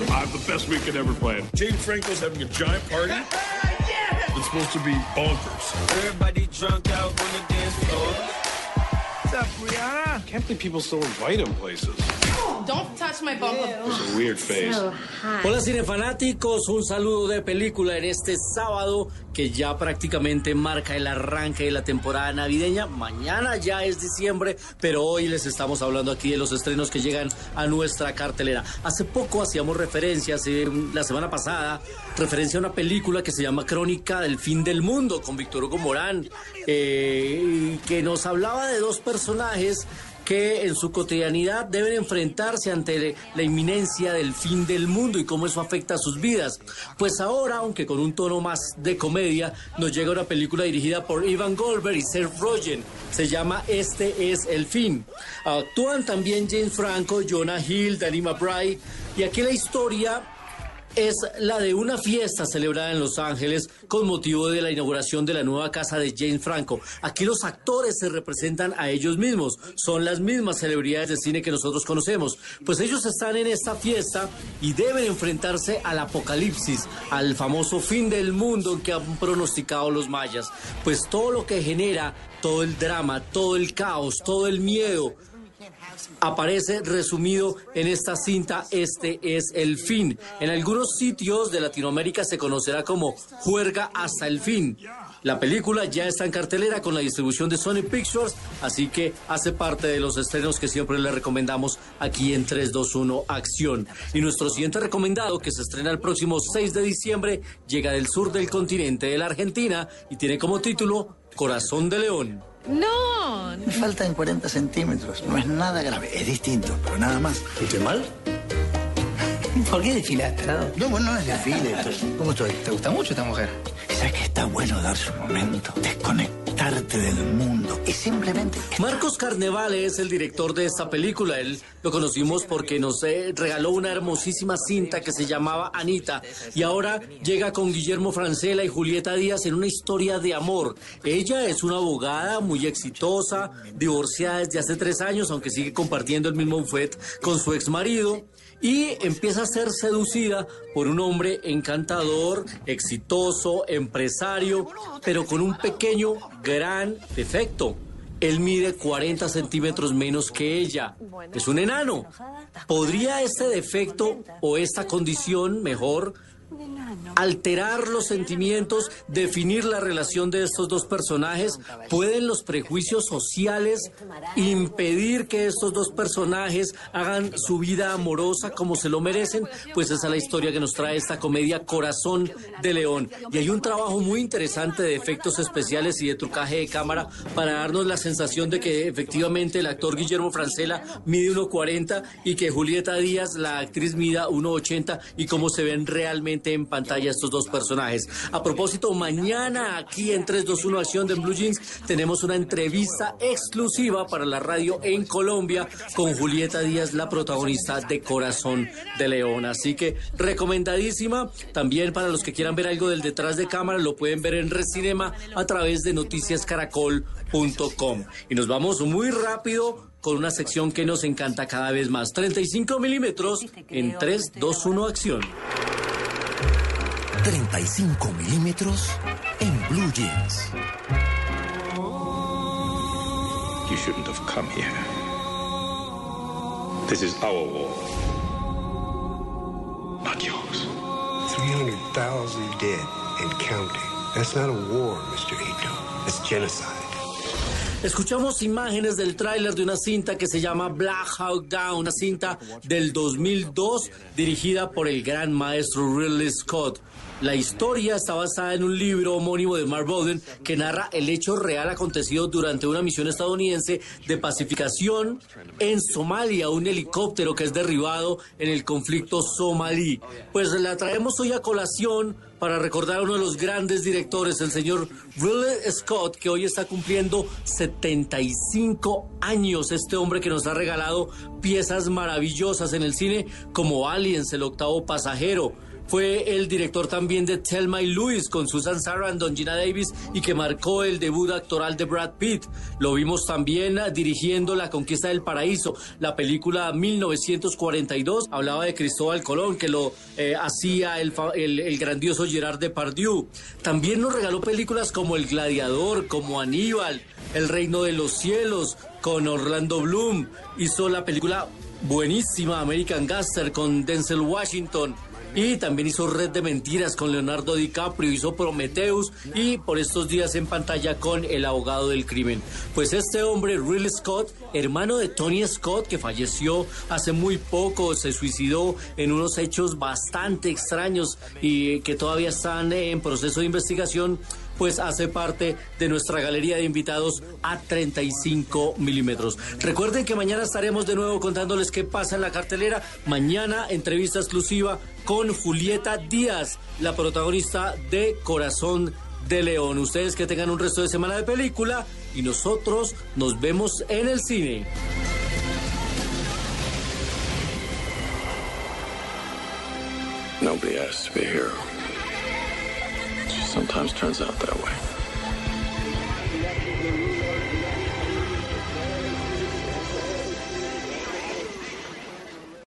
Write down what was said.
I have the best weekend ever planned. James Franco's having a giant party. It's supposed to be bonkers. Everybody drunk out on the dance floor. What's up, Brianna? Can't believe people still invite him places. Don't touch my bumble. It's a weird face. Hola cinefanáticos, un saludo de película en este sábado que ya prácticamente marca el arranque de la temporada navideña. Mañana ya es diciembre, pero hoy les estamos hablando aquí de los estrenos que llegan a nuestra cartelera. Hace poco hacíamos referencia, hace, la semana pasada, referencia a una película que se llama Crónica del Fin del Mundo con Víctor Hugo Morán, eh, que nos hablaba de dos personajes que en su cotidianidad deben enfrentarse ante la inminencia del fin del mundo y cómo eso afecta a sus vidas. Pues ahora, aunque con un tono más de comedia, nos llega una película dirigida por Ivan Goldberg y Seth Rogen. Se llama Este es el fin. Actúan también James Franco, Jonah Hill, Danny McBride y aquí la historia es la de una fiesta celebrada en Los Ángeles con motivo de la inauguración de la nueva casa de James Franco. Aquí los actores se representan a ellos mismos, son las mismas celebridades de cine que nosotros conocemos. Pues ellos están en esta fiesta y deben enfrentarse al apocalipsis, al famoso fin del mundo que han pronosticado los mayas. Pues todo lo que genera, todo el drama, todo el caos, todo el miedo, aparece resumido en esta cinta Este es el fin. En algunos sitios de Latinoamérica se conocerá como Juerga hasta el fin. La película ya está en cartelera con la distribución de Sony Pictures, así que hace parte de los estrenos que siempre le recomendamos aquí en 321 Acción. Y nuestro siguiente recomendado, que se estrena el próximo 6 de diciembre, llega del sur del continente de la Argentina y tiene como título Corazón de León. No. Me faltan 40 centímetros. No es nada grave. Es distinto, pero nada más. ¿Estoy mal? ¿Por qué desfilaste? No, bueno, no es desfile. ¿Cómo estoy? ¿Te gusta mucho esta mujer? ¿Sabes que está bueno darse un momento? Del mundo y simplemente... Marcos Carnevale es el director de esta película. Él lo conocimos porque nos eh, regaló una hermosísima cinta que se llamaba Anita. Y ahora llega con Guillermo Francela y Julieta Díaz en una historia de amor. Ella es una abogada muy exitosa, divorciada desde hace tres años, aunque sigue compartiendo el mismo buffet con su ex marido y empieza a ser seducida por un hombre encantador, exitoso, empresario, pero con un pequeño, gran defecto. Él mide 40 centímetros menos que ella. Es un enano. ¿Podría este defecto o esta condición, mejor, alterar los sentimientos, definir la relación de estos dos personajes? ¿Pueden los prejuicios sociales impedir que estos dos personajes hagan su vida amorosa como se lo merecen? Pues esa es la historia que nos trae esta comedia Corazón de León. Y hay un trabajo muy interesante de efectos especiales y de trucaje de cámara para darnos la sensación de que efectivamente el actor Guillermo Francela mide 1,40 y que Julieta Díaz, la actriz, mida 1,80 y cómo se ven realmente en pantalla estos dos personajes. A propósito, mañana aquí en 321 Acción de Blue Jeans tenemos una entrevista exclusiva para la radio en Colombia con Julieta Díaz, la protagonista de Corazón de León. Así que recomendadísima. También para los que quieran ver algo del detrás de cámara, lo pueden ver en Recinema a través de noticiascaracol.com. Y nos vamos muy rápido con una sección que nos encanta cada vez más. 35 milímetros en 3, 2, 1 acción. 35 milímetros en Blue Jeans. You shouldn't have come here. This is our war. Not yours. 300,000 dead and counting. That's not a war, Mr. Ito. It's genocide. Escuchamos imágenes del tráiler de una cinta que se llama Black Hawk Down, una cinta del 2002 dirigida por el gran maestro Ridley Scott. La historia está basada en un libro homónimo de Mark Bowden que narra el hecho real acontecido durante una misión estadounidense de pacificación en Somalia, un helicóptero que es derribado en el conflicto somalí. Pues la traemos hoy a colación para recordar a uno de los grandes directores, el señor Ridley Scott, que hoy está cumpliendo 75 años. Este hombre que nos ha regalado piezas maravillosas en el cine como Aliens, El octavo pasajero, fue el director también de Thelma y Louis con Susan Sarandon, Gina Davis y que marcó el debut actoral de Brad Pitt. Lo vimos también dirigiendo La Conquista del Paraíso, la película 1942. Hablaba de Cristóbal Colón, que lo eh, hacía el, el, el grandioso Gerard Depardieu. También nos regaló películas como El Gladiador, como Aníbal, El Reino de los Cielos, con Orlando Bloom. Hizo la película buenísima American Gaster con Denzel Washington. Y también hizo Red de Mentiras con Leonardo DiCaprio, hizo Prometheus y por estos días en pantalla con El abogado del crimen. Pues este hombre, Ridley Scott, hermano de Tony Scott, que falleció hace muy poco, se suicidó en unos hechos bastante extraños y que todavía están en proceso de investigación, pues hace parte de nuestra galería de invitados a 35 milímetros. Recuerden que mañana estaremos de nuevo contándoles qué pasa en la cartelera. Mañana entrevista exclusiva con Julieta Díaz, la protagonista de Corazón de León. Ustedes que tengan un resto de semana de película y nosotros nos vemos en el cine. Sometimes turns out that way.